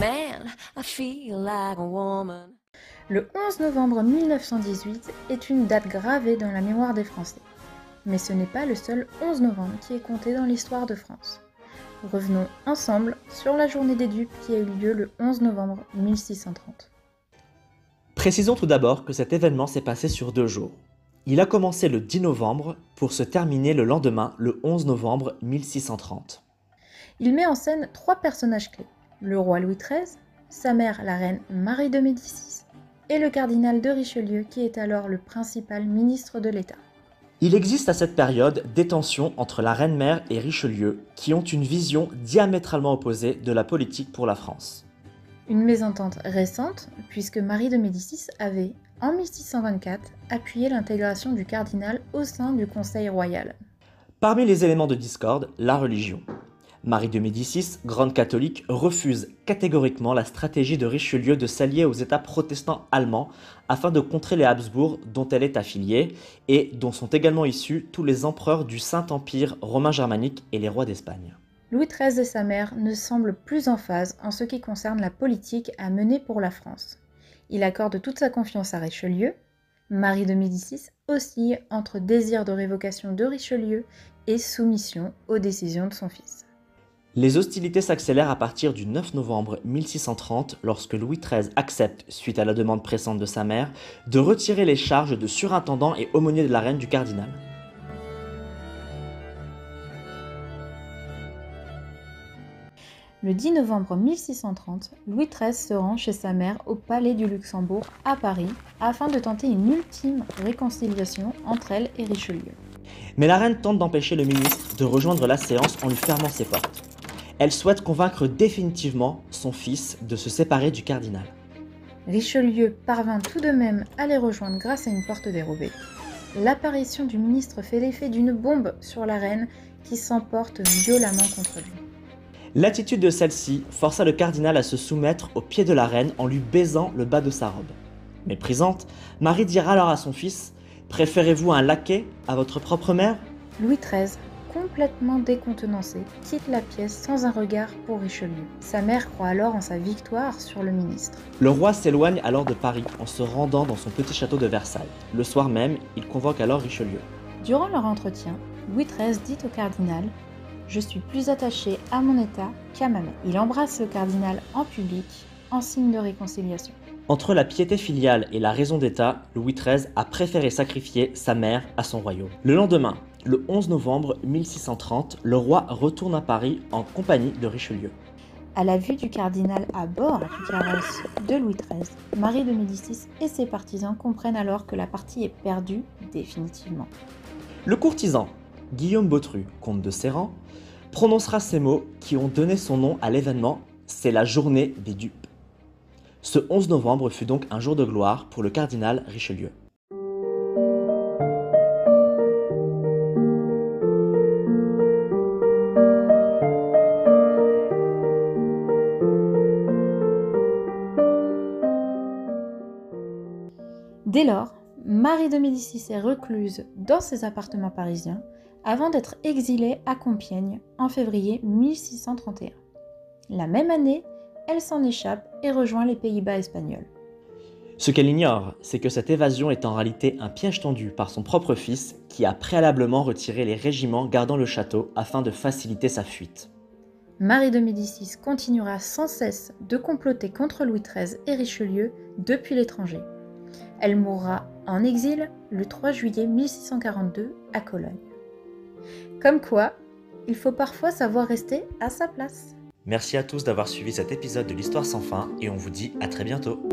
Man, I feel like a woman. Le 11 novembre 1918 est une date gravée dans la mémoire des Français. Mais ce n'est pas le seul 11 novembre qui est compté dans l'histoire de France. Revenons ensemble sur la journée des dupes qui a eu lieu le 11 novembre 1630. Précisons tout d'abord que cet événement s'est passé sur deux jours. Il a commencé le 10 novembre pour se terminer le lendemain, le 11 novembre 1630. Il met en scène trois personnages clés le roi Louis XIII, sa mère la reine Marie de Médicis et le cardinal de Richelieu qui est alors le principal ministre de l'État. Il existe à cette période des tensions entre la reine-mère et Richelieu qui ont une vision diamétralement opposée de la politique pour la France. Une mésentente récente, puisque Marie de Médicis avait, en 1624, appuyé l'intégration du cardinal au sein du Conseil royal. Parmi les éléments de discorde, la religion. Marie de Médicis, grande catholique, refuse catégoriquement la stratégie de Richelieu de s'allier aux États protestants allemands afin de contrer les Habsbourg dont elle est affiliée et dont sont également issus tous les empereurs du Saint-Empire romain germanique et les rois d'Espagne. Louis XIII et sa mère ne semblent plus en phase en ce qui concerne la politique à mener pour la France. Il accorde toute sa confiance à Richelieu. Marie de Médicis oscille entre désir de révocation de Richelieu et soumission aux décisions de son fils. Les hostilités s'accélèrent à partir du 9 novembre 1630 lorsque Louis XIII accepte, suite à la demande pressante de sa mère, de retirer les charges de surintendant et aumônier de la reine du cardinal. Le 10 novembre 1630, Louis XIII se rend chez sa mère au Palais du Luxembourg à Paris afin de tenter une ultime réconciliation entre elle et Richelieu. Mais la reine tente d'empêcher le ministre de rejoindre la séance en lui fermant ses portes. Elle souhaite convaincre définitivement son fils de se séparer du cardinal. Richelieu parvint tout de même à les rejoindre grâce à une porte dérobée. L'apparition du ministre fait l'effet d'une bombe sur la reine qui s'emporte violemment contre lui. L'attitude de celle-ci força le cardinal à se soumettre aux pieds de la reine en lui baisant le bas de sa robe. Méprisante, Marie dira alors à son fils Préférez-vous un laquais à votre propre mère? Louis XIII complètement décontenancé, quitte la pièce sans un regard pour Richelieu. Sa mère croit alors en sa victoire sur le ministre. Le roi s'éloigne alors de Paris en se rendant dans son petit château de Versailles. Le soir même, il convoque alors Richelieu. Durant leur entretien, Louis XIII dit au cardinal Je suis plus attaché à mon état qu'à ma mère. Il embrasse le cardinal en public en signe de réconciliation. Entre la piété filiale et la raison d'État, Louis XIII a préféré sacrifier sa mère à son royaume. Le lendemain, le 11 novembre 1630, le roi retourne à Paris en compagnie de Richelieu. À la vue du cardinal à bord du carrosse de Louis XIII, Marie de Médicis et ses partisans comprennent alors que la partie est perdue définitivement. Le courtisan, Guillaume Bautru, comte de Serran, prononcera ces mots qui ont donné son nom à l'événement C'est la journée des dupes. Ce 11 novembre fut donc un jour de gloire pour le cardinal Richelieu. Dès lors, Marie de Médicis est recluse dans ses appartements parisiens avant d'être exilée à Compiègne en février 1631. La même année, elle s'en échappe et rejoint les Pays-Bas espagnols. Ce qu'elle ignore, c'est que cette évasion est en réalité un piège tendu par son propre fils qui a préalablement retiré les régiments gardant le château afin de faciliter sa fuite. Marie de Médicis continuera sans cesse de comploter contre Louis XIII et Richelieu depuis l'étranger. Elle mourra en exil le 3 juillet 1642 à Cologne. Comme quoi, il faut parfois savoir rester à sa place. Merci à tous d'avoir suivi cet épisode de l'Histoire sans fin et on vous dit à très bientôt.